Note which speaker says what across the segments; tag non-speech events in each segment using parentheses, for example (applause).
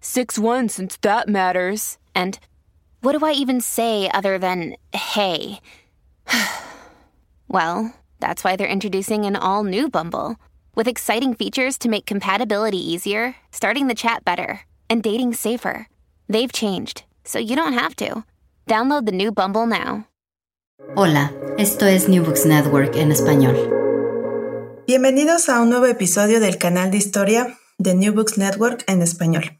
Speaker 1: 6 1 since that matters. And what do I even say other than hey? (sighs) well, that's why they're introducing an all new Bumble with exciting features to make compatibility easier, starting the chat better, and dating safer. They've changed, so you don't have to. Download the new Bumble now.
Speaker 2: Hola, esto es New Books Network en español.
Speaker 3: Bienvenidos a un nuevo episodio del canal de historia de New Books Network en español.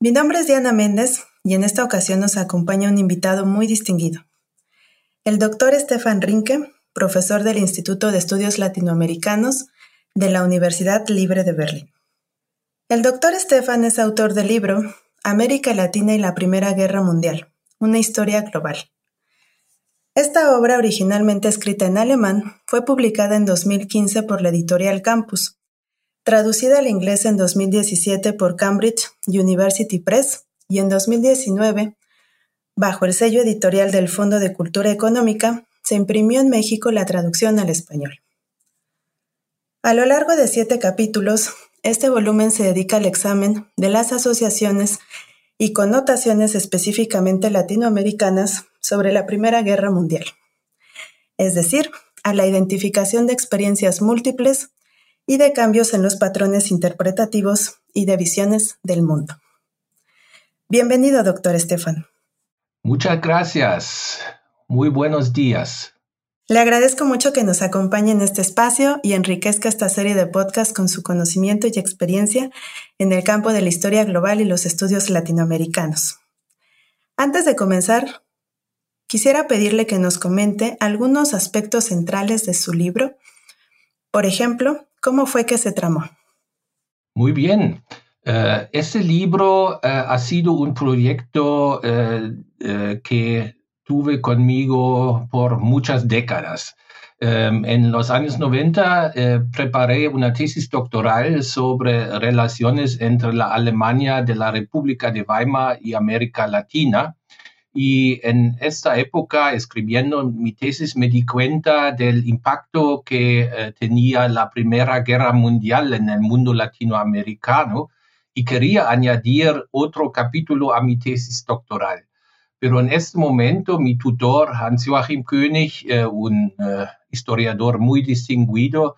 Speaker 3: Mi nombre es Diana Méndez y en esta ocasión nos acompaña un invitado muy distinguido. El doctor Stefan Rinke, profesor del Instituto de Estudios Latinoamericanos de la Universidad Libre de Berlín. El doctor Stefan es autor del libro América Latina y la Primera Guerra Mundial, una historia global. Esta obra, originalmente escrita en alemán, fue publicada en 2015 por la editorial Campus traducida al inglés en 2017 por Cambridge University Press y en 2019, bajo el sello editorial del Fondo de Cultura Económica, se imprimió en México la traducción al español. A lo largo de siete capítulos, este volumen se dedica al examen de las asociaciones y connotaciones específicamente latinoamericanas sobre la Primera Guerra Mundial, es decir, a la identificación de experiencias múltiples y de cambios en los patrones interpretativos y de visiones del mundo. Bienvenido, doctor Estefan.
Speaker 4: Muchas gracias. Muy buenos días.
Speaker 3: Le agradezco mucho que nos acompañe en este espacio y enriquezca esta serie de podcasts con su conocimiento y experiencia en el campo de la historia global y los estudios latinoamericanos. Antes de comenzar, quisiera pedirle que nos comente algunos aspectos centrales de su libro. Por ejemplo, ¿Cómo fue que se tramó?
Speaker 4: Muy bien. Uh, ese libro uh, ha sido un proyecto uh, que tuve conmigo por muchas décadas. Um, en los años 90 preparé una tesis doctoral sobre relaciones entre la Alemania de la República de Weimar y América Latina y en esta época, escribiendo mi tesis, me di cuenta del impacto que eh, tenía la Primera Guerra Mundial en el mundo latinoamericano y quería añadir otro capítulo a mi tesis doctoral. Pero en este momento mi tutor, Hans-Joachim König, eh, un eh, historiador muy distinguido,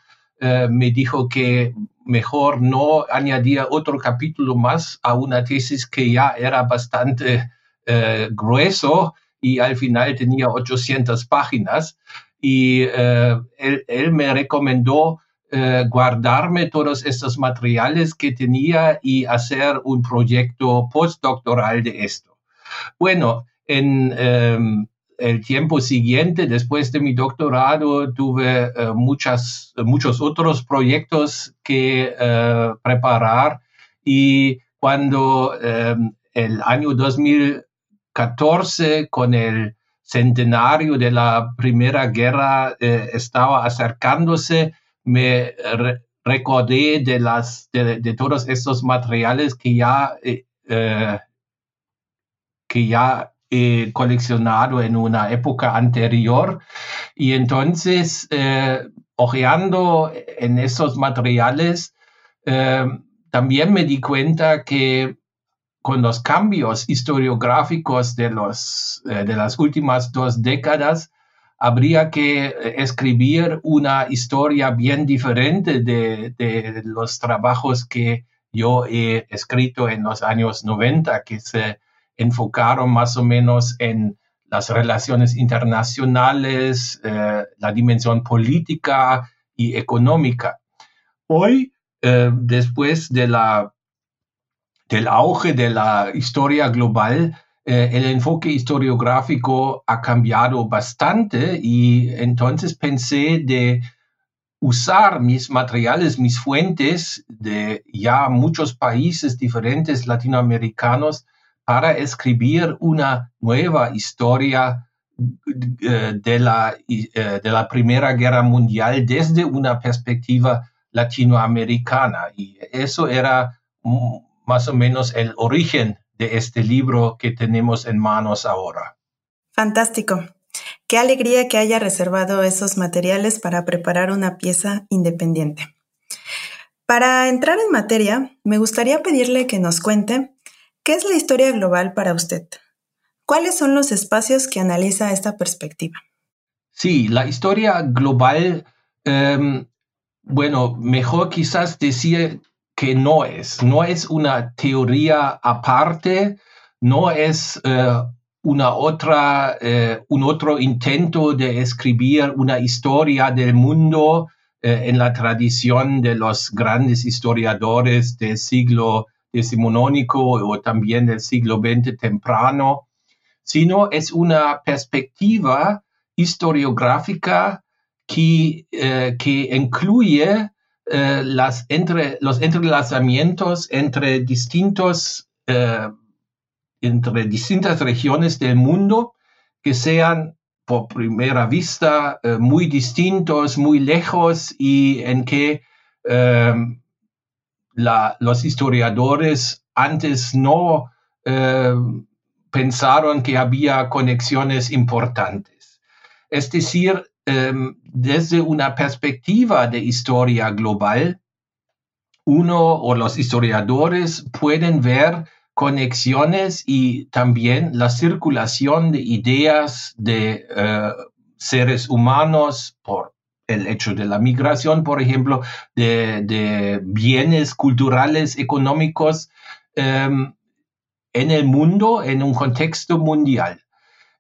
Speaker 4: me dijo que mejor no añadía otro capítulo más a una tesis que ya era bastante eh, grueso y al final tenía 800 páginas. Y eh, él, me recomendó eh, guardarme todos estos materiales que tenía y hacer un proyecto postdoctoral de esto. Bueno, en em, el tiempo siguiente, después de mi doctorado, tuve muchas, muchos otros proyectos que preparar y cuando em, el año 2000 14 con el centenario de la Primera Guerra eh, estaba acercándose, me recordé de, las, de, todos estos materiales que ya, eh, eh, que ya he coleccionado en una época anterior. Y entonces, ojeando en esos materiales, también me di cuenta que con los cambios historiográficos de, los, eh, de las últimas dos décadas, habría que escribir una historia bien diferente de, de los trabajos que yo he escrito en los años 90, que se enfocaron más o menos en las relaciones internacionales, eh, la dimensión política y económica. Hoy, eh, después de la, del auge de la historia global, eh, el enfoque historiográfico ha cambiado bastante y entonces pensé de usar mis materiales, mis fuentes de ya muchos países diferentes latinoamericanos para escribir una nueva historia eh, de la, eh, de la Primera Guerra Mundial desde una perspectiva latinoamericana. Y eso era más o menos el origen de este libro que tenemos en manos ahora.
Speaker 3: Fantástico. Qué alegría que haya reservado esos materiales para preparar una pieza independiente. Para entrar en materia, me gustaría pedirle que nos cuente ¿Qué es la historia global para usted? ¿Cuáles son los espacios que analiza esta perspectiva?
Speaker 4: Sí, la historia global, em, bueno, mejor quizás decir que no es, no es una teoría aparte, no es eh, una otra, eh, un otro intento de escribir una historia del mundo eh, en la tradición de los grandes historiadores del siglo decimonónico o también del siglo XX temprano, sino es una perspectiva historiográfica que, que incluye eh, las entre, los entrelazamientos entre, distintos, eh, entre distintas regiones del mundo que sean por primera vista muy distintos, muy lejos y en que los historiadores antes no eh, pensaron que había conexiones importantes. Es decir, desde una perspectiva de historia global, uno o los historiadores pueden ver conexiones y también la circulación de ideas de eh, seres humanos por el hecho de la migración, por ejemplo, de, bienes culturales, económicos em, en el mundo, en un contexto mundial.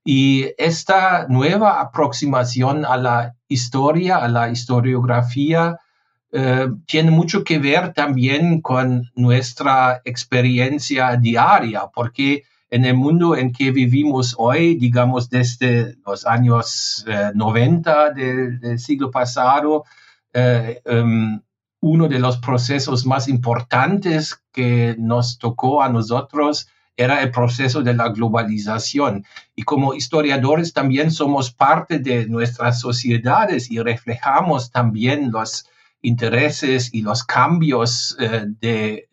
Speaker 4: Y esta nueva aproximación a la historia, a la historiografía, eh, tiene mucho que ver también con nuestra experiencia diaria, porque en el mundo en que vivimos hoy, digamos desde los años 90 eh, del, siglo pasado, eh, em, uno de los procesos más importantes que nos tocó a nosotros era el proceso de la globalización. Y como historiadores también somos parte de nuestras sociedades y reflejamos también los intereses y los cambios eh, de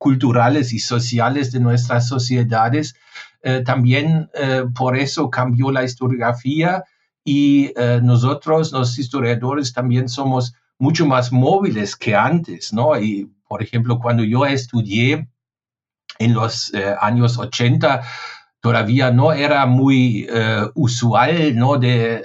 Speaker 4: culturales y sociales de nuestras sociedades. Eh, también eh, por eso cambió la historiografía y eh, nosotros, los historiadores, también somos mucho más móviles que antes, ¿no? Y, por ejemplo, cuando yo estudié en los años 80, todavía no era muy usual, ¿no? De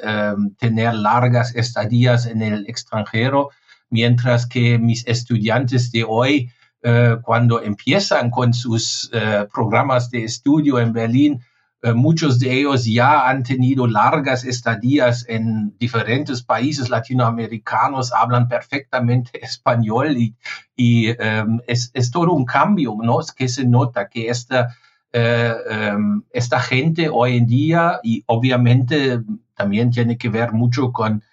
Speaker 4: tener largas estadías en el extranjero, mientras que mis estudiantes de hoy eh, cuando empiezan con sus eh, programas de estudio en Berlín, eh, muchos de ellos ya han tenido largas estadías en diferentes países latinoamericanos, hablan perfectamente (laughs) español y, y em, es, todo un cambio, ¿no? Es que se nota que esta, em, esta gente hoy en día, y obviamente también tiene que ver mucho con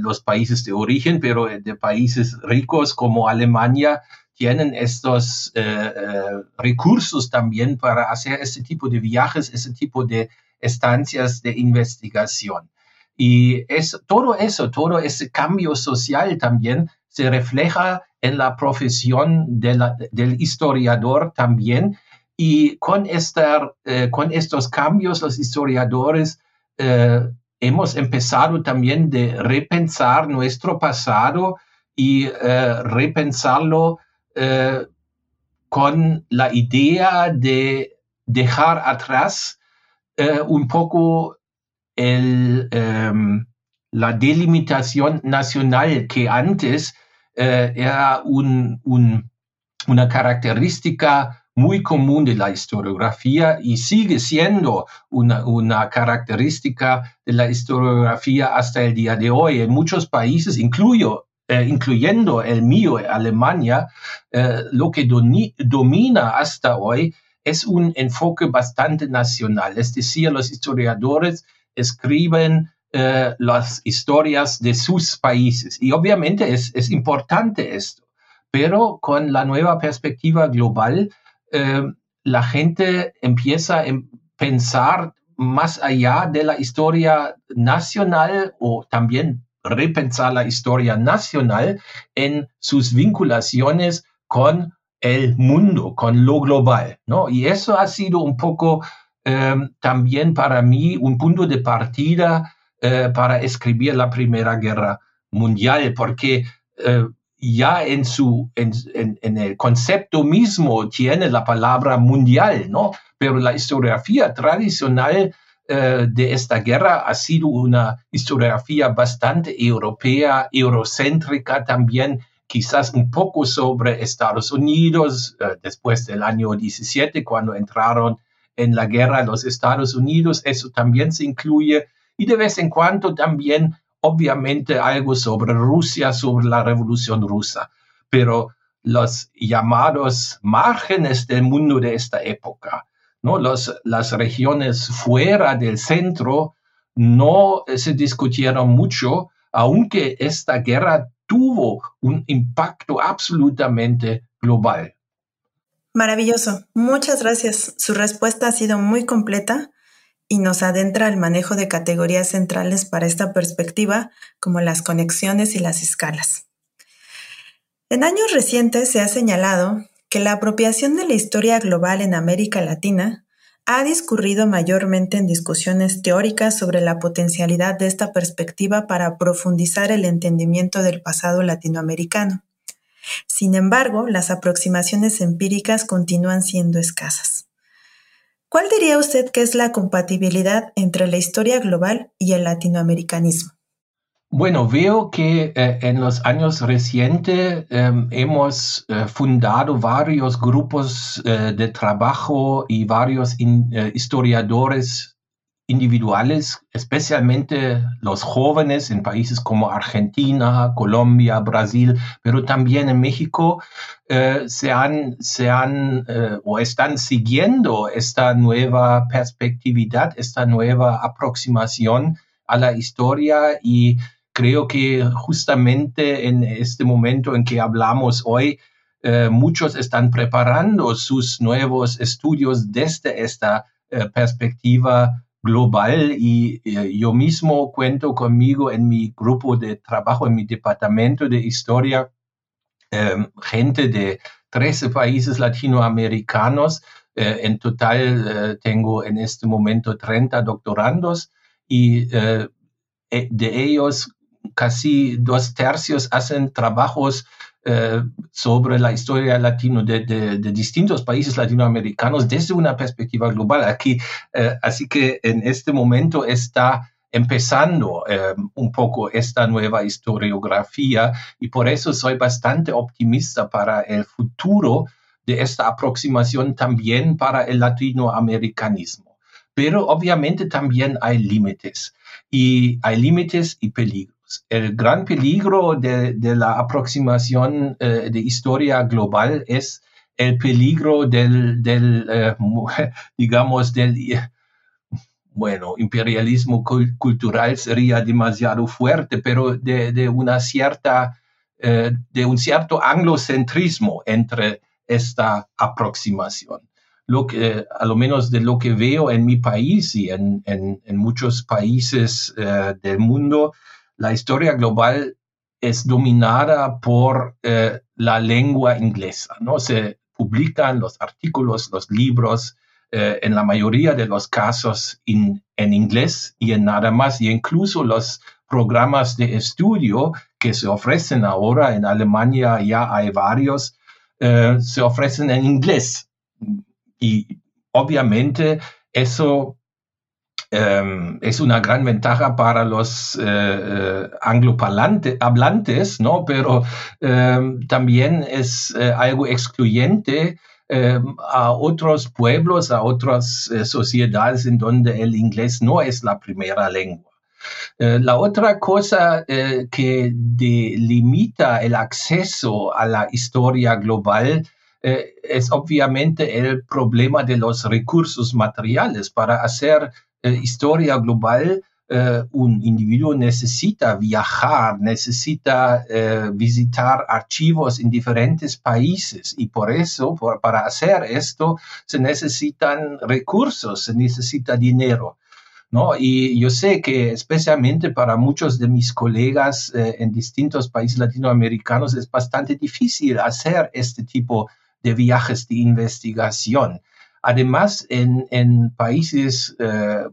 Speaker 4: los países de origen, pero de países ricos como Alemania, tienen estos eh, eh, recursos también para hacer este tipo de viajes, este tipo de estancias de investigación. Y es, todo eso, todo ese cambio social también se refleja en la profesión del historiador también. Y con, esta, eh, con estos cambios, los historiadores hemos empezado también de repensar nuestro pasado y repensarlo eh, con la idea de dejar atrás eh, un poco em, la delimitación nacional que antes eh, era un, una característica muy común de la historiografía y sigue siendo una, una, característica de la historiografía hasta el día de hoy. En muchos países, incluyo, eh, incluyendo el mío, Alemania, eh, lo que domina hasta hoy es un enfoque bastante nacional. Es decir, los historiadores escriben eh, las historias de sus países. Y obviamente es, es importante esto, pero con la nueva perspectiva global, eh, la gente empieza a pensar más allá de la historia nacional o también repensar la historia nacional en sus vinculaciones con el mundo, con lo global, ¿no? Y eso ha sido un poco eh, también para mí un punto de partida eh, para escribir la Primera Guerra Mundial, porque ya en, su, en, el concepto mismo tiene la palabra mundial, ¿no? Pero la historiografía tradicional eh, de esta guerra. Ha sido una historiografía bastante europea, eurocéntrica también, quizás un poco sobre Estados Unidos, eh, después del año 17, cuando entraron en la guerra los Estados Unidos, eso también se incluye, y de vez en cuando también obviamente algo sobre Rusia, sobre la revolución rusa, pero los llamados márgenes del mundo de esta época, ¿no? Los, las regiones fuera del centro no se discutieron mucho, aunque esta guerra tuvo un impacto absolutamente global.
Speaker 3: Maravilloso. Muchas gracias. Su respuesta ha sido muy completa y nos adentra al manejo de categorías centrales para esta perspectiva, como las conexiones y las escalas. En años recientes se ha señalado que la apropiación de la historia global en América Latina ha discurrido mayormente en discusiones teóricas sobre la potencialidad de esta perspectiva para profundizar el entendimiento del pasado latinoamericano. Sin embargo, las aproximaciones empíricas continúan siendo escasas. ¿Cuál diría usted que es la compatibilidad entre la historia global y el latinoamericanismo?
Speaker 4: Bueno, veo que eh, en los años recientes em, hemos eh, fundado varios grupos eh, de trabajo y varios historiadores individuales, especialmente los jóvenes en países como Argentina, Colombia, Brasil, pero también en México, se han, se han o están siguiendo esta nueva perspectividad, esta nueva aproximación a la historia y creo que justamente en este momento en que hablamos hoy, eh, muchos están preparando sus nuevos estudios desde esta perspectiva global y eh, yo mismo cuento conmigo en mi grupo de trabajo, en mi departamento de historia, gente de 13 países latinoamericanos. Eh, en total eh, tengo en este momento 30 doctorandos y de ellos casi dos tercios hacen trabajos eh, sobre la historia latino de, distintos países latinoamericanos desde una perspectiva global. Aquí, eh, así que en este momento está empezando eh, un poco esta nueva historiografía y por eso soy bastante optimista para el futuro de esta aproximación también para el latinoamericanismo. Pero obviamente también hay límites y hay límites y peligros el gran peligro de, la aproximación eh, de historia global es el peligro del, eh, (laughs) digamos, del, (laughs) bueno, imperialismo cultural sería demasiado fuerte, pero de, una cierta, eh, de un cierto anglocentrismo entre esta aproximación. Lo que, a lo menos de lo que veo en mi país y en, muchos países del mundo, la historia global es dominada por eh, la lengua inglesa, ¿no? Se publican los artículos, los libros, eh, en la mayoría de los casos en inglés y en nada más, y incluso los programas de estudio que se ofrecen ahora en Alemania, ya hay varios, eh, se ofrecen en inglés. Y obviamente eso em, es una gran ventaja para los eh, hablantes, ¿no? Pero em, también es algo excluyente a otros pueblos, a otras sociedades en donde el inglés no es la primera lengua. Eh, la otra cosa eh, que delimita el acceso a la historia global eh, es obviamente el problema de los recursos materiales. Para hacer historia global, un individuo necesita viajar, necesita visitar archivos en diferentes países y por eso, para hacer esto, se necesitan recursos, se necesita dinero. Y yo sé que especialmente para muchos de mis colegas eh, en distintos países latinoamericanos es bastante difícil hacer este tipo de viajes de investigación. Además, en, países eh,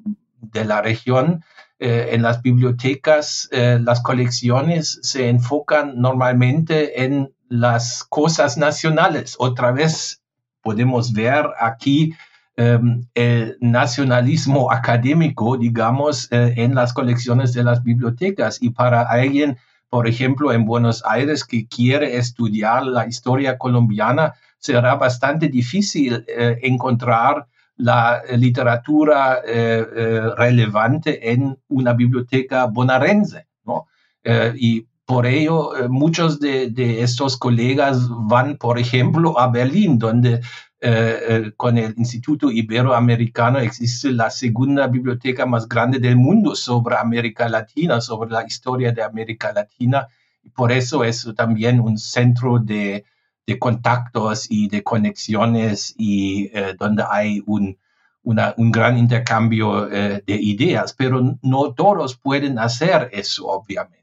Speaker 4: de la región, eh, en las bibliotecas, las colecciones se enfocan normalmente en las cosas nacionales. Otra vez podemos ver aquí Em, el nacionalismo académico, digamos, eh, en las colecciones de las bibliotecas. Y para alguien, por ejemplo, en Buenos Aires que quiere estudiar la historia colombiana, será bastante difícil eh, encontrar la literatura eh, relevante en una biblioteca bonaerense. ¿no? y por ello, muchos de, de, estos colegas van, por ejemplo, a Berlín, donde eh, eh, con el Instituto Iberoamericano existe la segunda biblioteca más grande del mundo sobre América Latina, sobre la historia de América Latina. Por eso es también un centro de, de contactos y de conexiones y eh, donde hay un, un gran intercambio de ideas, pero no todos pueden hacer eso, obviamente.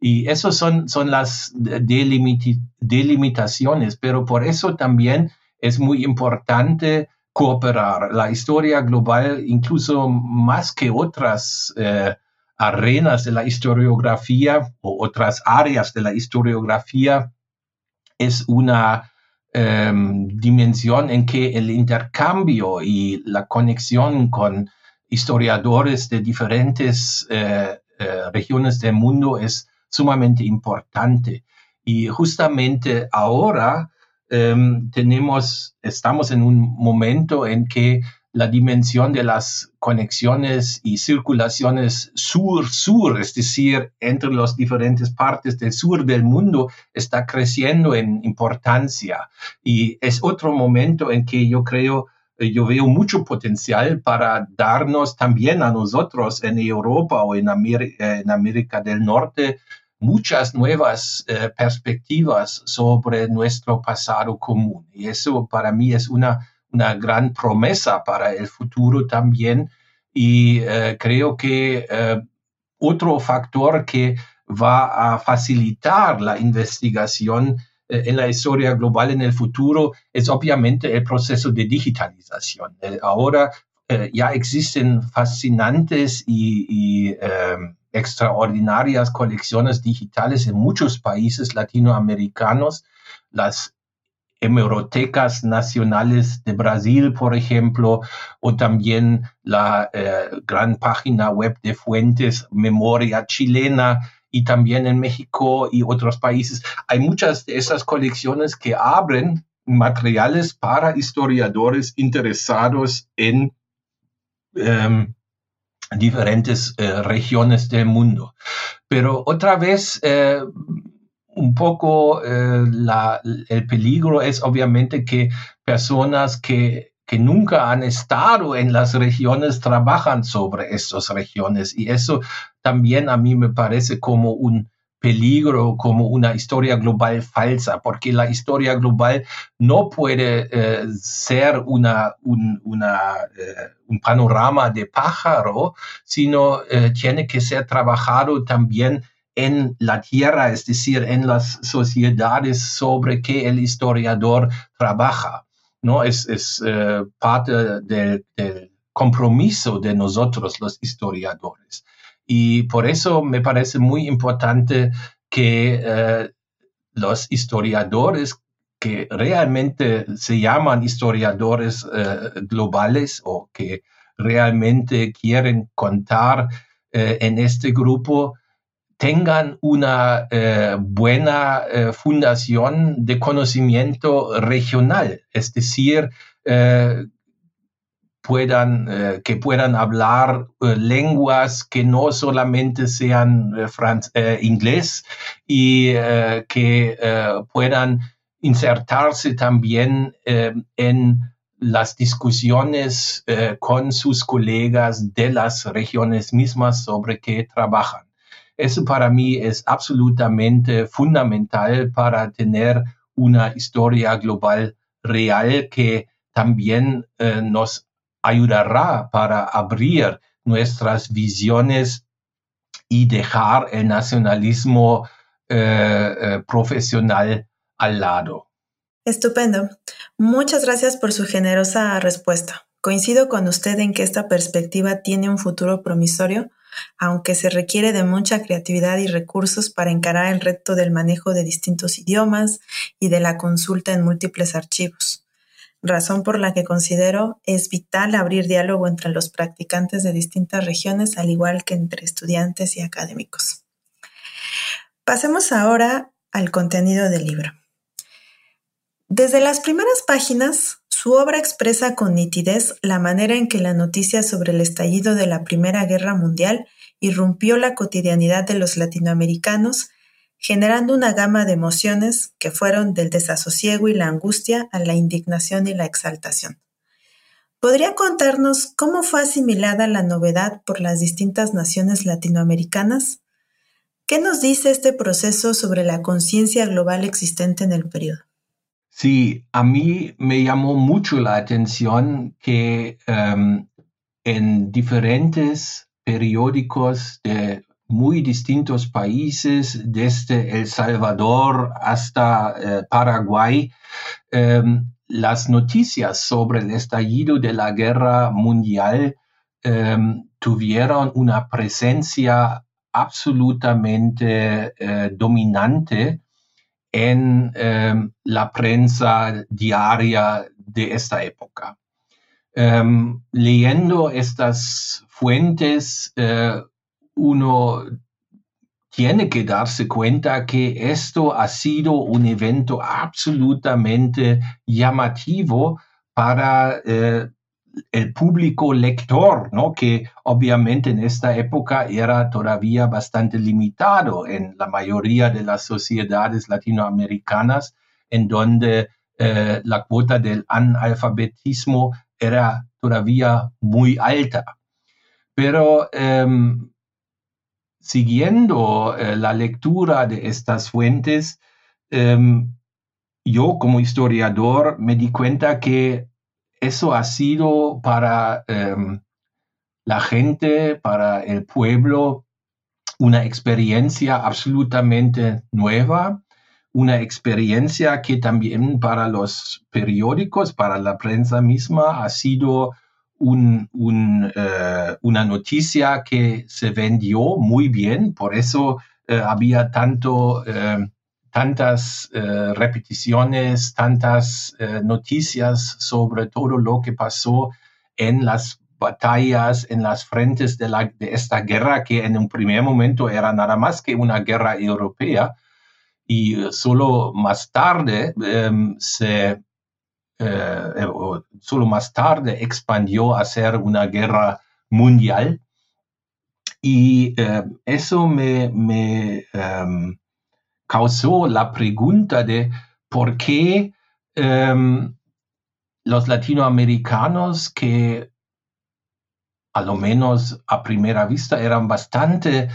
Speaker 4: Y esas son, son las delimitaciones, pero por eso también es muy importante cooperar. La historia global, incluso más que otras eh, arenas de la historiografía o otras áreas de la historiografía, es una em, dimensión en que el intercambio y la conexión con historiadores de diferentes eh, eh, regiones del mundo es sumamente importante. Y justamente ahora Em, tenemos, estamos en un momento en que la dimensión de las conexiones y circulaciones sur-sur, es decir, entre las diferentes partes del sur del mundo, está creciendo en importancia. Y es otro momento en que yo creo, eh, yo veo mucho potencial para darnos también a nosotros en Europa o en, en América del Norte muchas nuevas eh, perspectivas sobre nuestro pasado común. Y eso para mí es una, una gran promesa para el futuro también. Y eh, creo que eh, otro factor que va a facilitar la investigación en la historia global en el futuro es obviamente el proceso de digitalización. ahora ya existen fascinantes y, y extraordinarias colecciones digitales en muchos países latinoamericanos, las hemerotecas nacionales de Brasil, por ejemplo, o también la eh, gran página web de fuentes Memoria Chilena y también en México y otros países. Hay muchas de esas colecciones que abren materiales para historiadores interesados en em, diferentes eh, regiones del mundo. Pero otra vez, eh, un poco eh, el peligro es obviamente que personas que, que nunca han estado en las regiones trabajan sobre estas regiones. Y eso también a mí me parece como un peligro como una historia global falsa, porque la historia global no puede eh, ser una, un, eh, un, panorama de pájaro, sino tiene que ser trabajado también en la tierra, es decir, en las sociedades sobre que el historiador trabaja. ¿no? Es, es parte del compromiso de nosotros los historiadores. Y por eso me parece muy importante que eh, los historiadores que realmente se llaman historiadores eh, globales o que realmente quieren contar eh, en este grupo tengan una eh, buena eh, fundación de conocimiento regional, es decir, puedan, que puedan hablar lenguas que no solamente sean inglés y que puedan insertarse también en las discusiones eh, con sus colegas de las regiones mismas sobre qué trabajan. Eso para mí es absolutamente fundamental para tener una historia global real que también eh, nos ayudará para abrir nuestras visiones y dejar el nacionalismo eh, profesional al lado.
Speaker 3: Estupendo. Muchas gracias por su generosa respuesta. Coincido con usted en que esta perspectiva tiene un futuro promisorio, aunque se requiere de mucha creatividad y recursos para encarar el reto del manejo de distintos idiomas y de la consulta en múltiples archivos, razón por la que considero es vital abrir diálogo entre los practicantes de distintas regiones, al igual que entre estudiantes y académicos. Pasemos ahora al contenido del libro. Desde las primeras páginas, su obra expresa con nitidez la manera en que la noticia sobre el estallido de la Primera Guerra Mundial irrumpió la cotidianidad de los latinoamericanos, generando una gama de emociones que fueron del desasosiego y la angustia a la indignación y la exaltación. ¿Podría contarnos cómo fue asimilada la novedad por las distintas naciones latinoamericanas? ¿Qué nos dice este proceso sobre la conciencia global existente en el periodo?
Speaker 4: Sí, a mí me llamó mucho la atención que em, en diferentes periódicos de muy distintos países, desde El Salvador hasta eh, Paraguay, em, las noticias sobre el estallido de la guerra mundial em, tuvieron una presencia absolutamente eh, dominante en em, la prensa diaria de esta época. Em, leyendo estas fuentes, eh, uno tiene que darse cuenta que esto ha sido un evento absolutamente llamativo para eh, el público lector, ¿no? que obviamente en esta época era todavía bastante limitado en la mayoría de las sociedades latinoamericanas, en donde eh, la cuota del analfabetismo era todavía muy alta. Pero em, siguiendo eh, la lectura de estas fuentes, em, yo como historiador me di cuenta que eso ha sido para em, la gente, para el pueblo, una experiencia absolutamente nueva, una experiencia que también para los periódicos, para la prensa misma, ha sido eh, una noticia que se vendió muy bien, por eso eh, había tanto em, tantas eh, repeticiones, tantas eh, noticias sobre todo lo que pasó en las batallas, en las frentes de, la, de, esta guerra, que en un primer momento era nada más que una guerra europea, y solo más tarde em, se... Eh, solo más tarde expandió a ser una guerra mundial. Y eso me, me em, causó la pregunta de por qué em, los latinoamericanos que a lo menos a primera vista eran bastante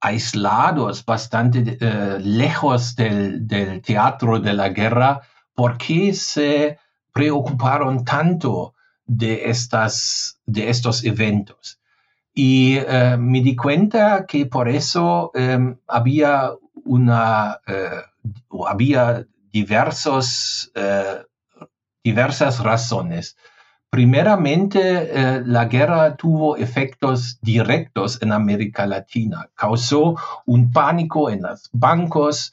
Speaker 4: aislados, bastante eh, lejos del, teatro de la guerra, ¿por qué se preocuparon tanto de, estas, de estos eventos? Y eh, me di cuenta que por eso em, había una, eh, había diversos, eh, diversas razones. Primeramente, eh, la guerra tuvo efectos directos en América Latina. Causó un pánico en los bancos,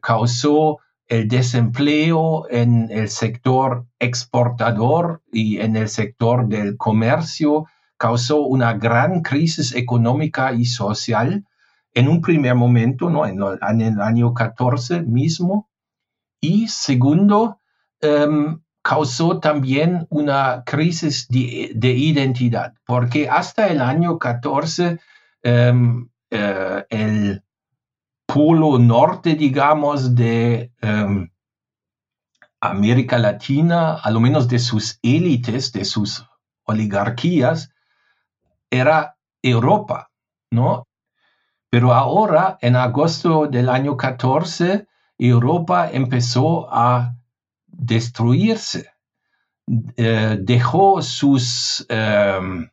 Speaker 4: causó el desempleo en el sector exportador y en el sector del comercio causó una gran crisis económica y social en un primer momento, ¿no? en, el año 14 mismo. Y segundo, em, causó también una crisis de, identidad, porque hasta el año 14 em, eh, el polo norte, digamos, de em, América Latina, a lo menos de sus élites, de sus oligarquías, era Europa, ¿no? Pero ahora, en agosto del año 14, Europa empezó a destruirse. Eh, dejó sus, em,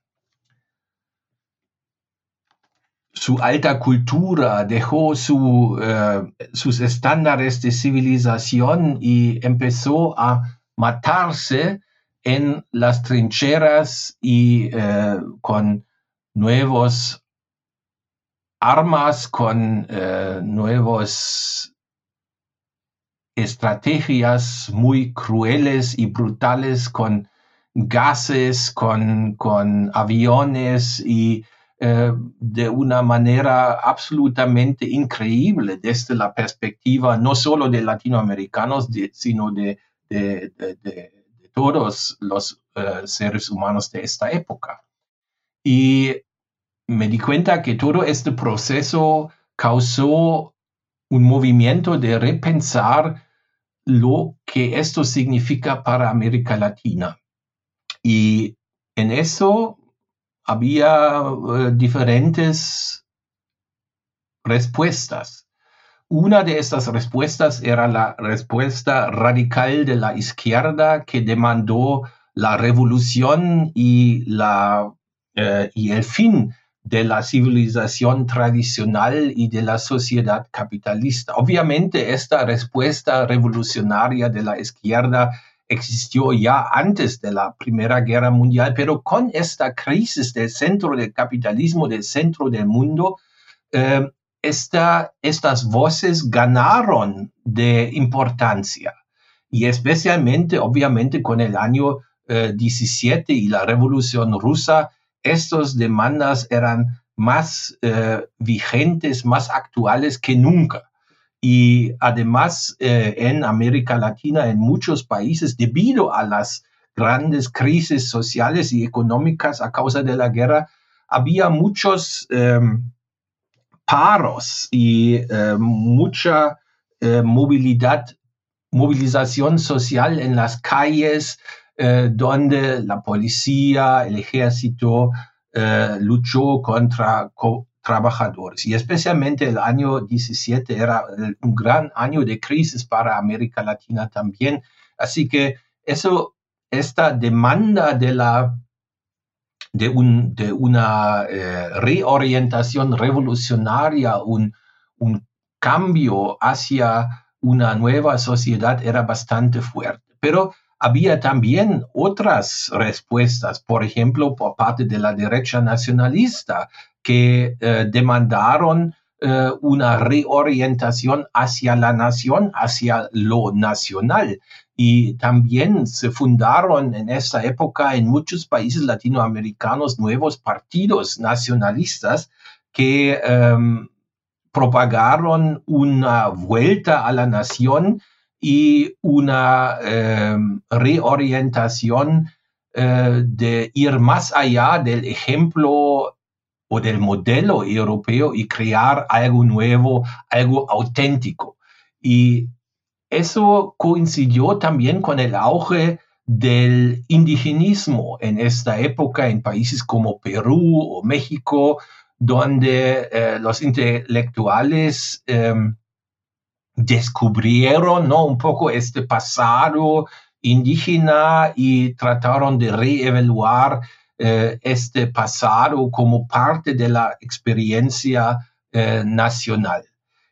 Speaker 4: su alta cultura, dejó eh, sus estándares de civilización y empezó a matarse en las trincheras y eh, con nuevos armas, con eh, nuevas estrategias muy crueles y brutales, con gases, con, con aviones y eh, de una manera absolutamente increíble desde la perspectiva no solo de latinoamericanos, sino de, todos los eh, seres humanos de esta época. Y me di cuenta que todo este proceso causó un movimiento de repensar lo que esto significa para América Latina. Y en eso había eh, diferentes respuestas. Una de estas respuestas era la respuesta radical de la izquierda que demandó la revolución y, la, eh, y el fin de la civilización tradicional y de la sociedad capitalista. Obviamente esta respuesta revolucionaria de la izquierda existió ya antes de la Primera Guerra Mundial, pero con esta crisis del centro del capitalismo, del centro del mundo, eh, estas voces ganaron de importancia y especialmente, obviamente, con el año 17 eh, y la Revolución Rusa, estas demandas eran más eh, vigentes, más actuales que nunca. Y además eh, en América Latina, en muchos países, debido a las grandes crisis sociales y económicas a causa de la guerra, había muchos em, paros y eh, mucha movilidad, movilización social en las calles, eh, donde la policía, el ejército eh, luchó contra trabajadores. Y especialmente el año 17 era un gran año de crisis para América Latina también. Así que eso, esta demanda de la de, un, de una eh, reorientación revolucionaria, un, un cambio hacia una nueva sociedad era bastante fuerte. Pero había también otras respuestas, por ejemplo, por parte de la derecha nacionalista, que eh, demandaron eh, una reorientación hacia la nación, hacia lo nacional. Y también se fundaron en esa época en muchos países latinoamericanos nuevos partidos nacionalistas que em, propagaron una vuelta a la nación y una em, reorientación eh, de ir más allá del ejemplo o del modelo europeo y crear algo nuevo, algo auténtico. Y eso coincidió también con el auge del indigenismo en esta época en países como Perú o México, donde eh, los intelectuales em, descubrieron ¿no? un poco este pasado indígena y trataron de reevaluar eh, este pasado como parte de la experiencia eh, nacional.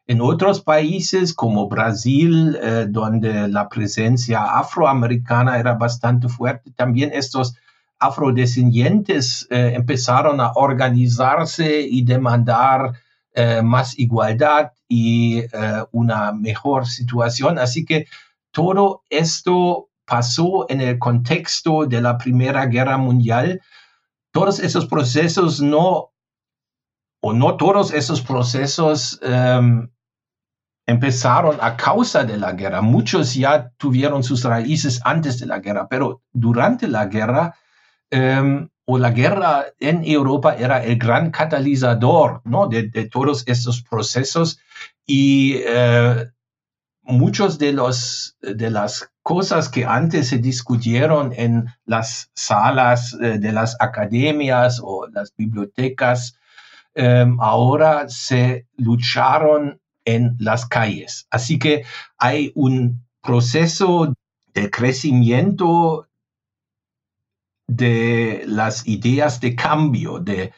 Speaker 4: En otros países como Brasil, eh, donde la presencia afroamericana era bastante fuerte, también estos afrodescendientes empezaron a organizarse y demandar eh, más igualdad y una mejor situación. Así que todo esto pasó en el contexto de la Primera Guerra Mundial. Todos esos procesos no, o no todos esos procesos em, empezaron a causa de la guerra. Muchos ya tuvieron sus raíces antes de la guerra, pero durante la guerra em, o la guerra en Europa era el gran catalizador ¿no? de, todos estos procesos y eh, muchos de, los, de las cosas que antes se discutieron en las salas eh, de las academias o las bibliotecas, em, ahora se lucharon en las calles. Así que hay un proceso de crecimiento de las ideas de cambio, de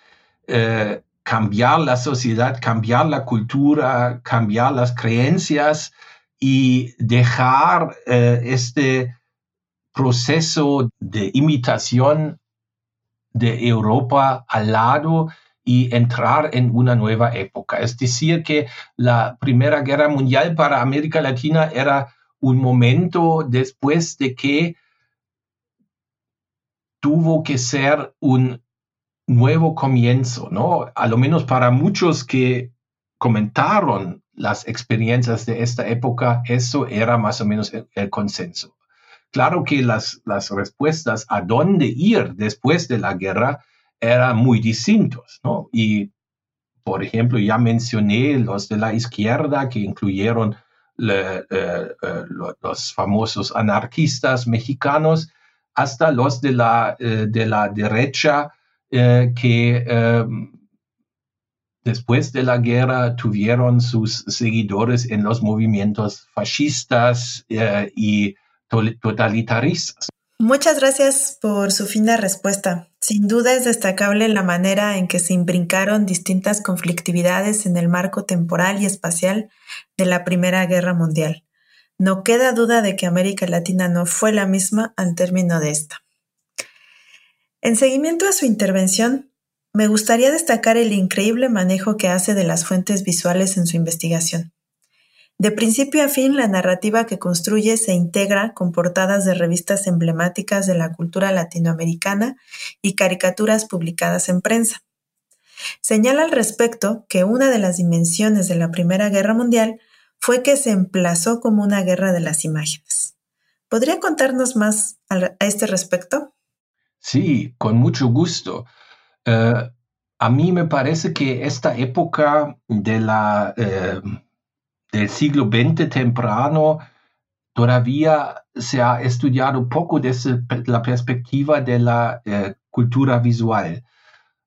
Speaker 4: eh, cambiar la sociedad, cambiar la cultura, cambiar las creencias y dejar eh, este proceso de imitación de Europa al lado y entrar en una nueva época. Es decir, que la Primera Guerra Mundial para América Latina era un momento después de que tuvo que ser un nuevo comienzo, ¿no? A lo menos para muchos que comentaron las experiencias de esta época, eso era más o menos el, consenso. Claro que las, las respuestas a dónde ir después de la guerra eran muy distintos, ¿no? Y, por ejemplo, ya mencioné los de la izquierda que incluyeron eh, eh, los famosos anarquistas mexicanos, hasta los de la, eh, de la derecha que em, después de la guerra tuvieron sus seguidores en los movimientos fascistas eh, y totalitaristas.
Speaker 3: Muchas gracias por su fina respuesta. Sin duda es destacable la manera en que se imbrincaron distintas conflictividades en el marco temporal y espacial de la Primera Guerra Mundial. No queda duda de que América Latina no fue la misma al término de esta. En seguimiento a su intervención, me gustaría destacar el increíble manejo que hace de las fuentes visuales en su investigación. De principio a fin, la narrativa que construye se integra con portadas de revistas emblemáticas de la cultura latinoamericana y caricaturas publicadas en prensa. Señala al respecto que una de las dimensiones de la Primera Guerra Mundial fue que se emplazó como una guerra de las imágenes. ¿Podría contarnos más a este respecto?
Speaker 4: Sí, con mucho gusto. Eh, a mí me parece que esta época de la, eh, del siglo XX temprano todavía se ha estudiado poco desde la perspectiva de la eh, cultura visual,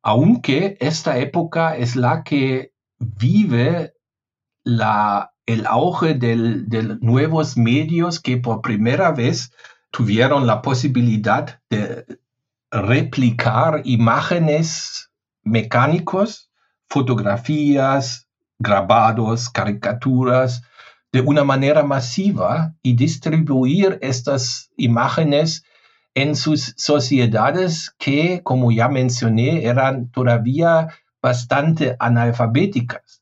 Speaker 4: aunque esta época es la que vive la, el auge de nuevos medios que por primera vez tuvieron la posibilidad de replicar imágenes mecánicos, fotografías, grabados, caricaturas, de una manera masiva y distribuir estas imágenes en sus sociedades que, como ya mencioné, eran todavía bastante analfabéticas.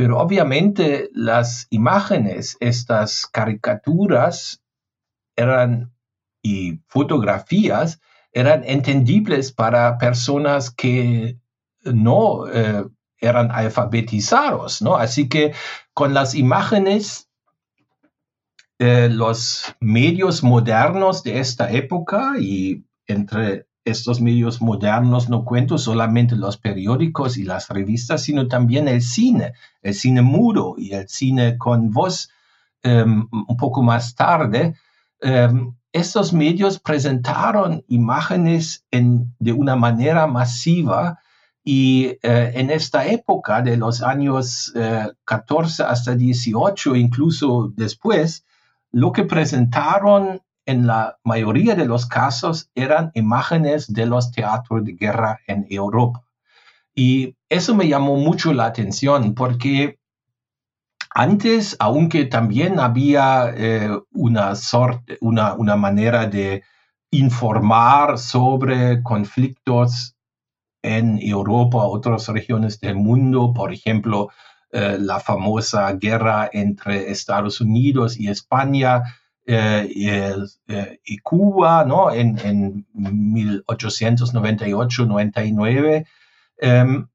Speaker 4: Pero obviamente las imágenes, estas caricaturas eran y fotografías eran entendibles para personas que no eh, eran alfabetizados, ¿no? Así que con las imágenes, eh, los medios modernos de esta época y entre estos medios modernos no cuento solamente los periódicos y las revistas, sino también el cine, el cine mudo y el cine con voz em, un poco más tarde. Em, estos medios presentaron imágenes de una manera masiva y eh, en esta época de los años 14 eh, hasta 18, incluso después, lo que presentaron en la mayoría de los casos eran imágenes de los teatros de guerra en Europa. Y eso me llamó mucho la atención porque antes, aunque también había eh, una, una, una manera de informar sobre conflictos en Europa, otras regiones del mundo, por ejemplo, eh, la famosa guerra entre Estados Unidos y España y, Cuba, ¿no? En, en 1898-99, em,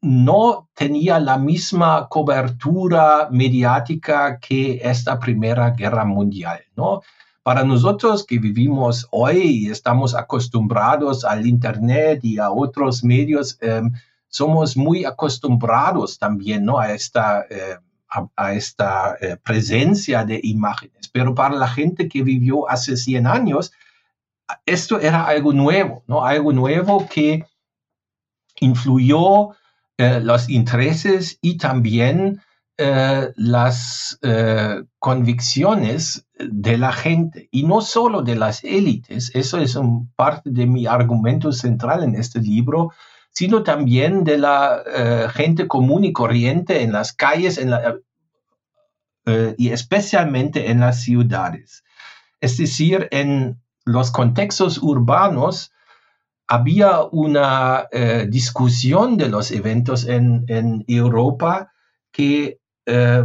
Speaker 4: no tenía la misma cobertura mediática que esta Primera Guerra Mundial, ¿no? Para nosotros que vivimos hoy y estamos acostumbrados al Internet y a otros medios, em, somos muy acostumbrados también ¿no? a esta, eh, a, esta eh, presencia de imágenes. Pero para la gente que vivió hace 100 años, esto era algo nuevo, ¿no? algo nuevo que influyó eh, los intereses y también eh, las convicciones de la gente y no solo de las élites, eso es un parte de mi argumento central en este libro, sino también de la gente común y corriente en las calles en la, y especialmente en las ciudades. Es decir, en los contextos urbanos había una discusión de los eventos en, Europa que eh,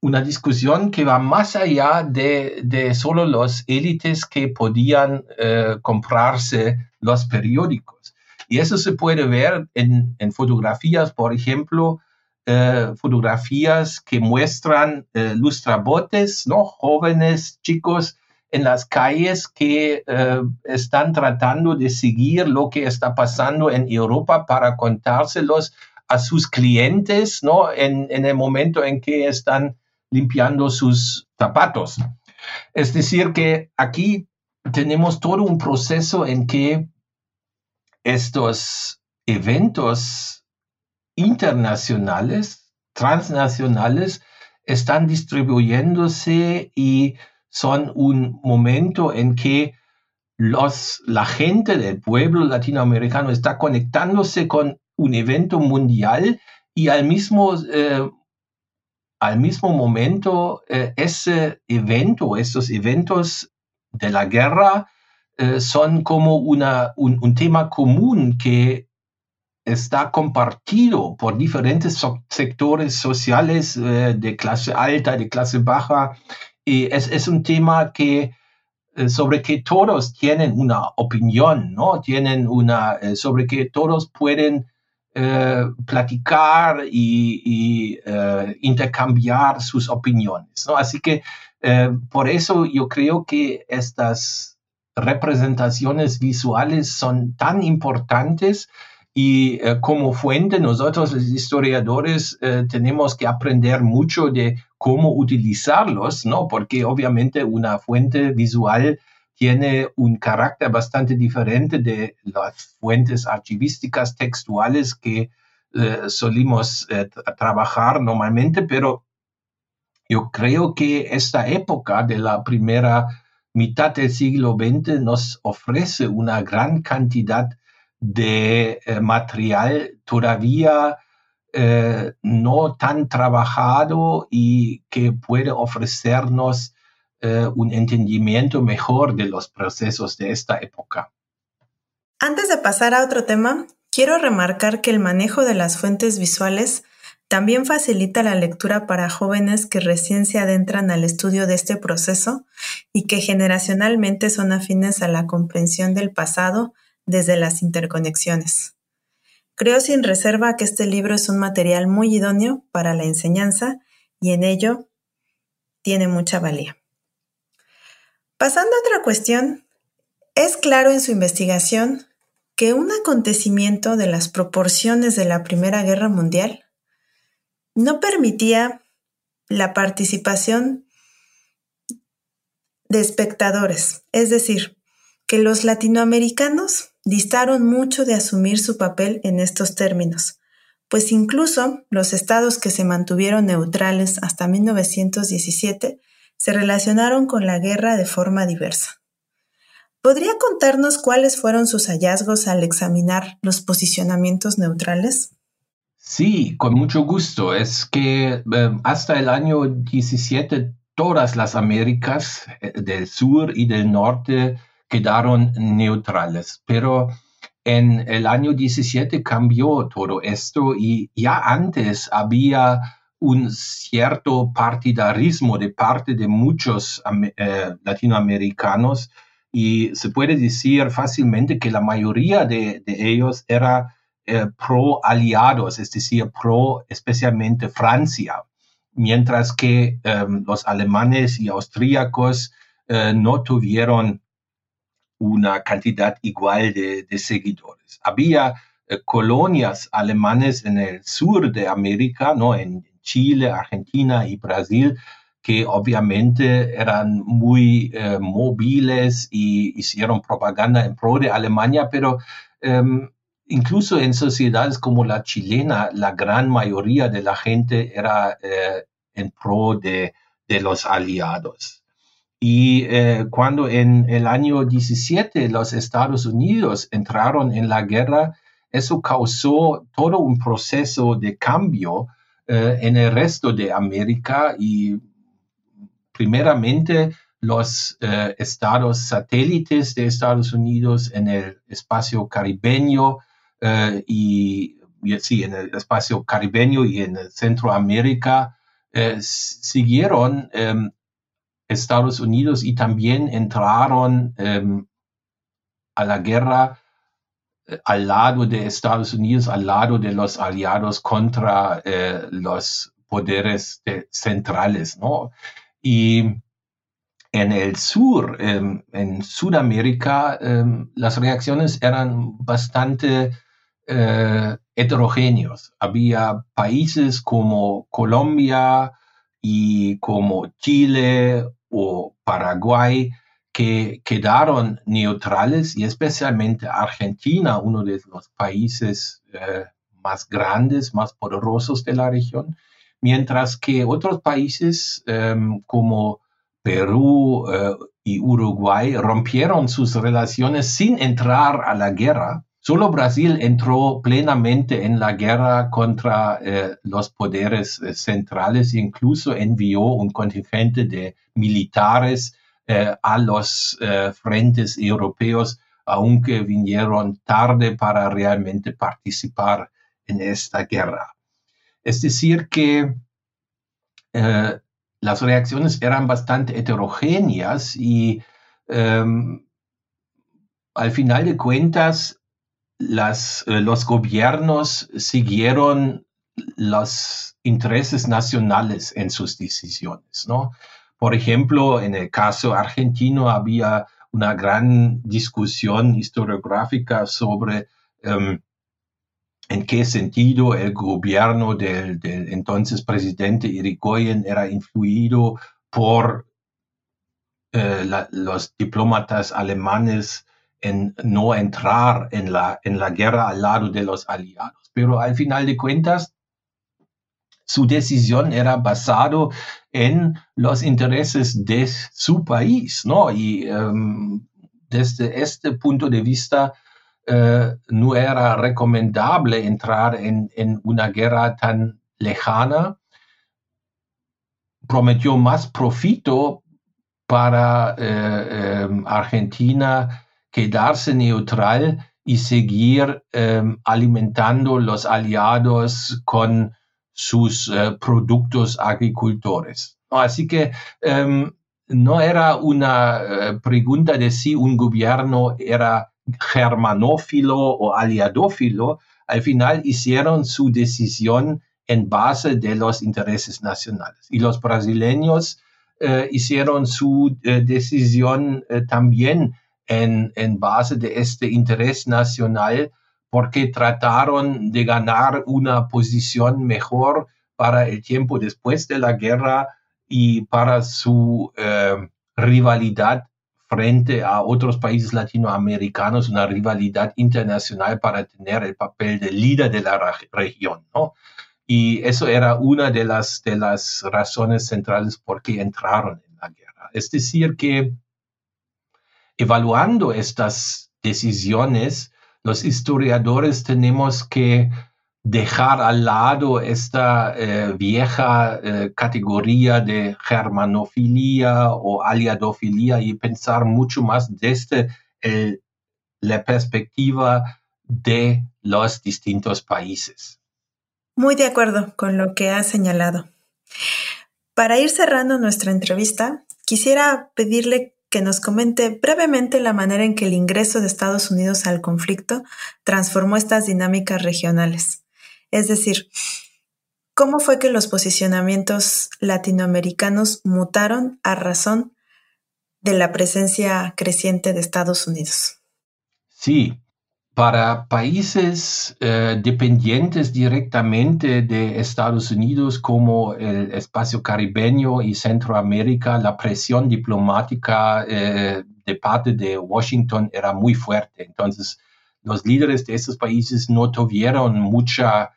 Speaker 4: una discusión que va más allá de, de solo los élites que podían eh, comprarse los periódicos. Y eso se puede ver en fotografías, por ejemplo, eh, fotografías que muestran lustrabotes, ¿no? jóvenes, chicos en las calles que están tratando de seguir lo que está pasando en Europa para contárselos a sus clientes, ¿no? En, el momento en que están limpiando sus zapatos. Es decir, que aquí tenemos todo un proceso en que estos eventos internacionales, transnacionales, están distribuyéndose y son un momento en que los, la gente del pueblo latinoamericano está conectándose con un evento mundial y al mismo, eh, al mismo momento eh, ese evento, estos eventos de la guerra eh, son como una, un, tema común que está compartido por diferentes sectores sociales de clase alta, de clase baja, y es, es un tema que sobre que todos tienen una opinión, ¿no? Tienen una, sobre que todos pueden eh, platicar y, eh, intercambiar sus opiniones. Así que eh, por eso yo creo que estas representaciones visuales son tan importantes y como fuente nosotros los historiadores tenemos que aprender mucho de cómo utilizarlos, ¿no? Porque obviamente una fuente visual tiene un carácter bastante diferente de las fuentes archivísticas textuales que eh, solimos eh, trabajar normalmente, pero yo creo que esta época de la primera mitad del siglo XX nos ofrece una gran cantidad de eh, material todavía no tan trabajado y que puede ofrecernos eh, un entendimiento mejor de los procesos de esta época.
Speaker 3: Antes de pasar a otro tema, quiero remarcar que el manejo de las fuentes visuales también facilita la lectura para jóvenes que recién se adentran al estudio de este proceso y que generacionalmente son afines a la comprensión del pasado desde las interconexiones. Creo sin reserva que este libro es un material muy idóneo para la enseñanza y en ello tiene mucha valía. Pasando a otra cuestión, es claro en su investigación que un acontecimiento de las proporciones de la Primera Guerra Mundial no permitía la participación de espectadores, es decir, que los latinoamericanos distaron mucho de asumir su papel en estos términos, pues incluso los estados que se mantuvieron neutrales hasta 1917 se relacionaron con la guerra de forma diversa. ¿Podría contarnos cuáles fueron sus hallazgos al examinar los posicionamientos neutrales?
Speaker 4: Sí, con mucho gusto. Es que eh, hasta el año 17 todas las Américas eh, del sur y del norte quedaron neutrales, pero en el año 17 cambió todo esto y ya antes había un cierto partidarismo de parte de muchos eh, latinoamericanos y se puede decir fácilmente que la mayoría de, ellos era eh, pro aliados, es decir, pro especialmente Francia, mientras que em, los alemanes y austríacos eh, no tuvieron una cantidad igual de, seguidores. Había eh, colonias alemanes en el sur de América, ¿no? en Chile, Argentina y Brasil, que obviamente eran muy eh, móviles y hicieron propaganda en pro de Alemania, pero em, incluso en sociedades como la chilena, la gran mayoría de la gente era eh, en pro de, de los aliados. Y eh, cuando en el año 17 los Estados Unidos entraron en la guerra, eso causó todo un proceso de cambio eh, en el resto de América y primeramente los eh, estados satélites de Estados Unidos en el espacio caribeño y, sí, en el espacio caribeño y en Centroamérica siguieron em, Estados Unidos y también entraron em, a la guerra eh, al lado de Estados Unidos, al lado de los aliados contra eh, los poderes centrales. Y en el sur, em, en Sudamérica, em, las reacciones eran bastante eh, heterogéneos. Había países como Colombia y como Chile o Paraguay, que quedaron neutrales y especialmente Argentina, uno de los países eh, más grandes, más poderosos de la región, mientras que otros países em, como Perú eh, y Uruguay rompieron sus relaciones sin entrar a la guerra Solo Brasil entró plenamente en la guerra contra eh, los poderes eh, centrales incluso envió un contingente de militares eh, a los frentes europeos, aunque vinieron tarde para realmente participar en esta guerra. Es decir, que las reacciones eran bastante heterogéneas y em, al final de cuentas eh, los gobiernos siguieron los intereses nacionales en sus decisiones, ¿no? Por ejemplo, en el caso argentino había una gran discusión historiográfica sobre em, en qué sentido el gobierno del, entonces presidente Irigoyen era influido por eh, los diplomatas alemanes en no entrar en la, en la guerra al lado de los aliados. Pero al final de cuentas, su decisión era basado en los intereses de su país, ¿no? Y em, desde este punto de vista, eh, no era recomendable entrar en, en, una guerra tan lejana. Prometió más profito para eh, em, Argentina quedarse neutral y seguir em, alimentando los aliados con sus eh, productos agricultores. Así que em, no era una eh, pregunta de si un gobierno era germanófilo o aliadófilo, al final hicieron su decisión en base de los intereses nacionales. Y los brasileños eh, hicieron su decisión también en, base de este interés nacional porque trataron de ganar una posición mejor para el tiempo después de la guerra y para su eh, rivalidad frente a otros países latinoamericanos, una rivalidad internacional para tener el papel de líder de la región, ¿no? Y eso era una de las, de las razones centrales por qué entraron en la guerra. Es decir, que evaluando estas decisiones, los historiadores tenemos que dejar al lado esta eh, vieja eh, categoría de germanofilia o aliadofilia y pensar mucho más desde la perspectiva de los distintos países.
Speaker 3: Muy de acuerdo con lo que has señalado. Para ir cerrando nuestra entrevista, quisiera pedirle que nos comente brevemente la manera en que el ingreso de Estados Unidos al conflicto transformó estas dinámicas regionales. Es decir, ¿cómo fue que los posicionamientos latinoamericanos mutaron a razón de la presencia creciente de Estados Unidos?
Speaker 4: Sí, para países eh, dependientes directamente de Estados Unidos como el espacio caribeño y Centroamérica, la presión diplomática eh, de parte de Washington era muy fuerte. Entonces, los líderes de estos países no tuvieron mucha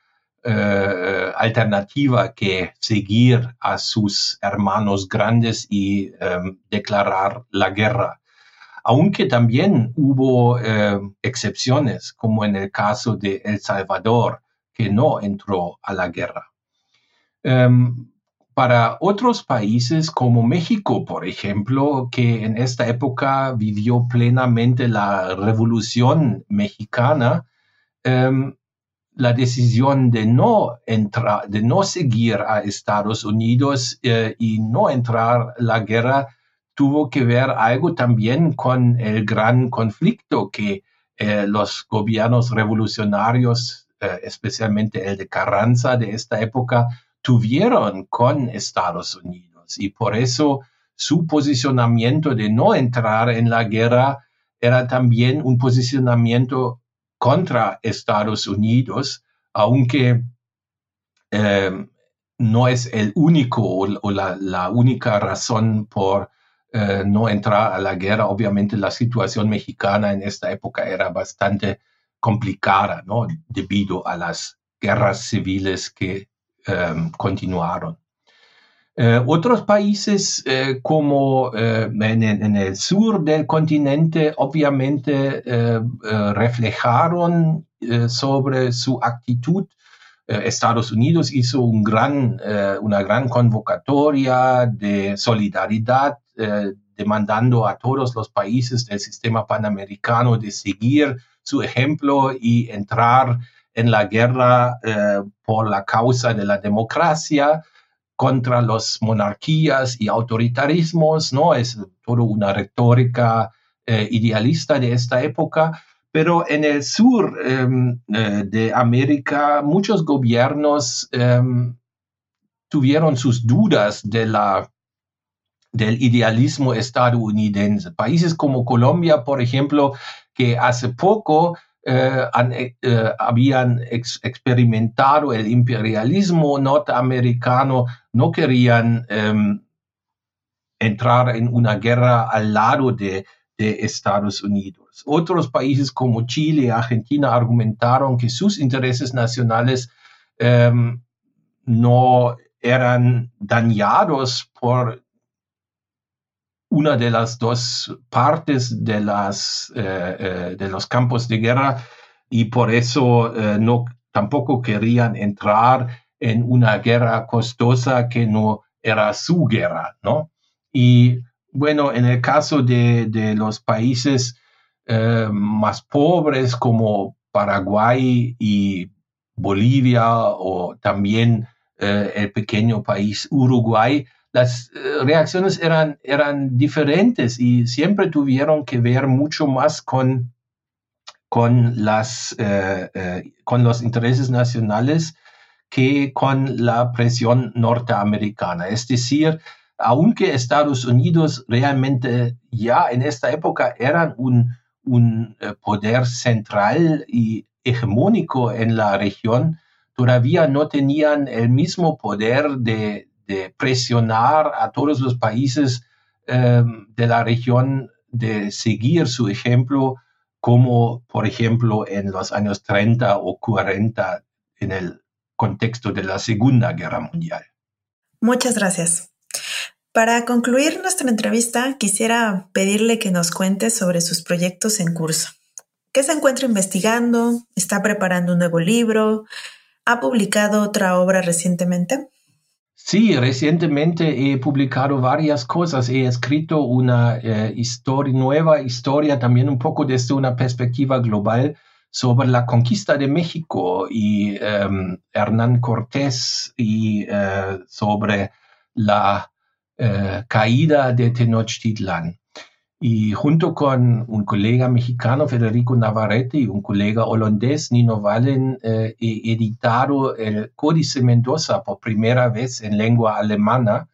Speaker 4: eh, alternativa que seguir a sus hermanos grandes y declarar la guerra aunque también hubo eh, excepciones, como en el caso de El Salvador, que no entró a la guerra. Em, para otros países como México, por ejemplo, que en esta época vivió plenamente la revolución mexicana, em, la decisión de no entrar, de no seguir a Estados Unidos eh, y no entrar la guerra tuvo que ver algo también con el gran conflicto que eh, los gobiernos revolucionarios, eh, especialmente el de Carranza de esta época, tuvieron con Estados Unidos. Y por eso su posicionamiento de no entrar en la guerra era también un posicionamiento contra Estados Unidos, aunque eh, no es el único o, la, la, única razón por eh, no entrar a la guerra. Obviamente la situación mexicana en esta época era bastante complicada, ¿no? Debido a las guerras civiles que em, continuaron. Eh, otros países eh, como en, el sur del continente obviamente reflejaron sobre su actitud. Estados Unidos hizo un gran, una gran convocatoria de solidaridad eh, demandando a todos los países del sistema panamericano de seguir su ejemplo y entrar en la guerra eh, por la causa de la democracia contra las monarquías y autoritarismos, ¿no? Es toda una retórica eh, idealista de esta época, pero en el sur em, de América muchos gobiernos em, tuvieron sus dudas de la del idealismo estadounidense. Países como Colombia, por ejemplo, que hace poco eh, eh, habían experimentado el imperialismo norteamericano, no querían em, entrar en una guerra al lado de, Estados Unidos. Otros países como Chile y Argentina argumentaron que sus intereses nacionales em, no eran dañados por una de las dos partes de, las, eh, eh, de los campos de guerra y por eso eh, no, tampoco querían entrar en una guerra costosa que no era su guerra, ¿no? Y bueno, en el caso de, de los países más pobres como Paraguay y Bolivia o también el pequeño país Uruguay, las eh, reacciones eran, eran diferentes y siempre tuvieron que ver mucho más con, con, las, eh, eh, con los intereses nacionales que con la presión norteamericana. Es decir, aunque Estados Unidos realmente ya en esta época eran un, un poder central y hegemónico en la región, todavía no tenían el mismo poder de, de presionar a todos los países em, de la región de seguir su ejemplo, como por ejemplo en los años 30 o 40 en el contexto de la Segunda Guerra Mundial.
Speaker 3: Muchas gracias. Para concluir nuestra entrevista, quisiera pedirle que nos cuente sobre sus proyectos en curso. ¿Qué se encuentra investigando? ¿Está preparando un nuevo libro? ¿Ha publicado otra obra recientemente?
Speaker 4: Sí, recientemente he publicado varias cosas. He escrito una eh, historia, nueva historia, también un poco desde una perspectiva global sobre la conquista de México y em, Hernán Cortés y eh, sobre la eh, caída de Tenochtitlán. Y junto con un colega mexicano, Federico Navarrete, y un colega holandés, Nino Wallen, eh, he editado el Códice Mendoza por primera vez en lengua alemana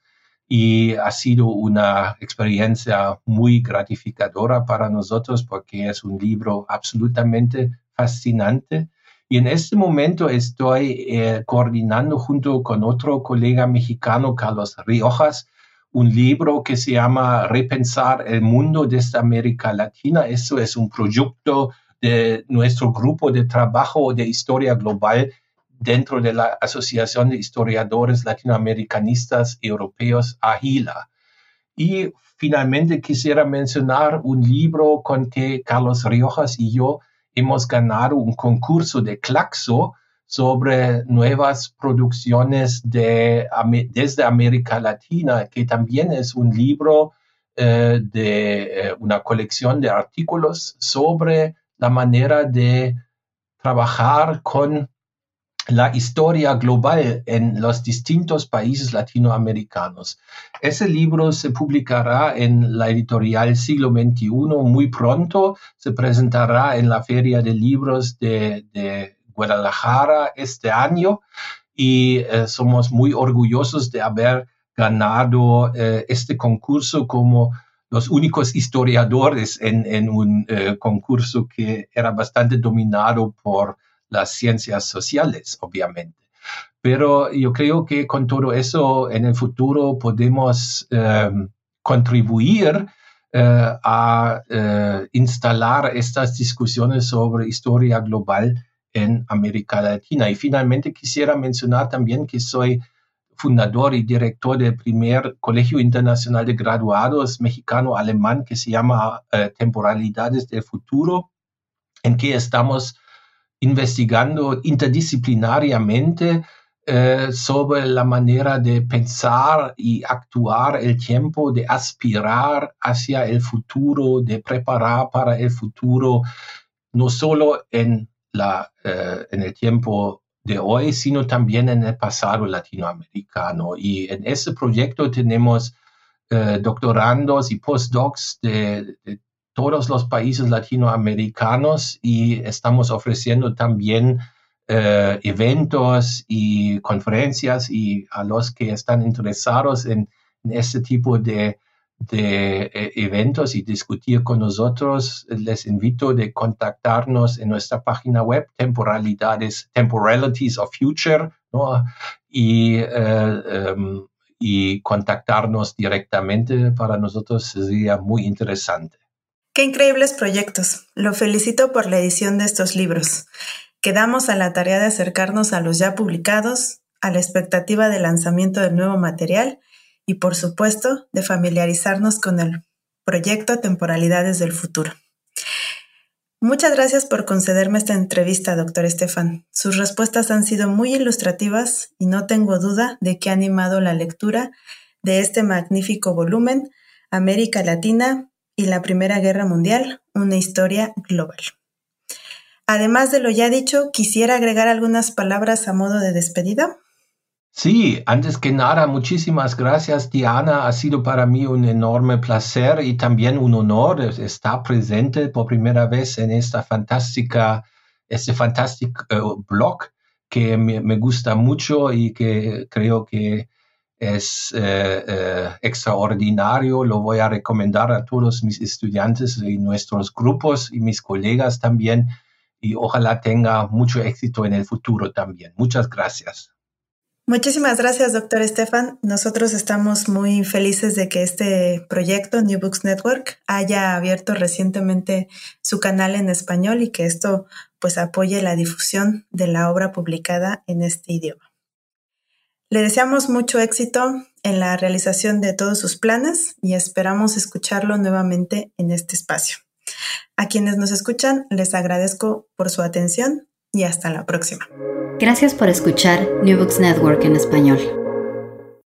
Speaker 4: y ha sido una experiencia muy gratificadora para nosotros porque es un libro absolutamente fascinante. Y en este momento estoy eh, coordinando junto con otro colega mexicano, Carlos Riojas, un libro que se llama Repensar el mundo desde América Latina. Eso es un proyecto de nuestro grupo de trabajo de historia global dentro de la Asociación de Historiadores Latinoamericanistas Europeos, AGILA. Y finalmente quisiera mencionar un libro con que Carlos Riojas y yo hemos ganado un concurso de Claxo sobre nuevas producciones de, desde América Latina, que también es un libro eh, de eh, una colección de artículos sobre la manera de trabajar con la historia global en los distintos países latinoamericanos. Ese libro se publicará en la editorial Siglo XXI muy pronto, se presentará en la Feria de Libros de, Guadalajara este año y eh, somos muy orgullosos de haber ganado eh, este concurso como los únicos historiadores en, un eh, concurso que era bastante dominado por las ciencias sociales, obviamente. Pero yo creo que con todo eso en el futuro podemos em, contribuir a instalar estas discusiones sobre historia global en América Latina. Y finalmente quisiera mencionar también que soy fundador y director del primer Colegio Internacional de Graduados mexicano-alemán que se llama eh, Temporalidades del Futuro, en que estamos investigando interdisciplinariamente eh, sobre la manera de pensar y actuar el tiempo, de aspirar hacia el futuro, de preparar para el futuro, no solo en, la, eh, en el tiempo de hoy, sino también en el pasado latinoamericano. Y en ese proyecto tenemos eh, doctorandos y postdocs de, todos los países latinoamericanos y estamos ofreciendo también eh, eventos y conferencias y a los que están interesados en, este tipo de, eh, eventos y discutir con nosotros, les invito de contactarnos en nuestra página web, temporalidades, temporalities of future, y, eh, em, y contactarnos directamente. Para nosotros sería muy interesante.
Speaker 3: Qué increíbles proyectos. Lo felicito por la edición de estos libros. Quedamos a la tarea de acercarnos a los ya publicados, a la expectativa de lanzamiento del nuevo material y, por supuesto, de familiarizarnos con el proyecto Temporalidades del Futuro. Muchas gracias por concederme esta entrevista, doctor Estefan. Sus respuestas han sido muy ilustrativas y no tengo duda de que ha animado la lectura de este magnífico volumen América Latina, y la Primera Guerra Mundial, una historia global. Además de lo ya dicho, quisiera agregar algunas palabras a modo de despedida.
Speaker 4: Sí, antes que nada, muchísimas gracias Diana. Ha sido para mí un enorme placer y también un honor estar presente por primera vez en esta fantástica, este fantástico eh, blog que me, gusta mucho y que creo que es eh, eh, extraordinario, lo voy a recomendar a todos mis estudiantes y nuestros grupos y mis colegas también y ojalá tenga mucho éxito en el futuro también. Muchas gracias.
Speaker 3: Muchísimas gracias, doctor Estefan. Nosotros estamos muy felices de que este proyecto, New Books Network, haya abierto recientemente su canal en español y que esto pues apoye la difusión de la obra publicada en este idioma. Le deseamos mucho éxito en la realización de todos sus planes y esperamos escucharlo nuevamente en este espacio. A quienes nos escuchan, les agradezco por su atención y hasta la próxima.
Speaker 2: Gracias por escuchar New Books Network en español.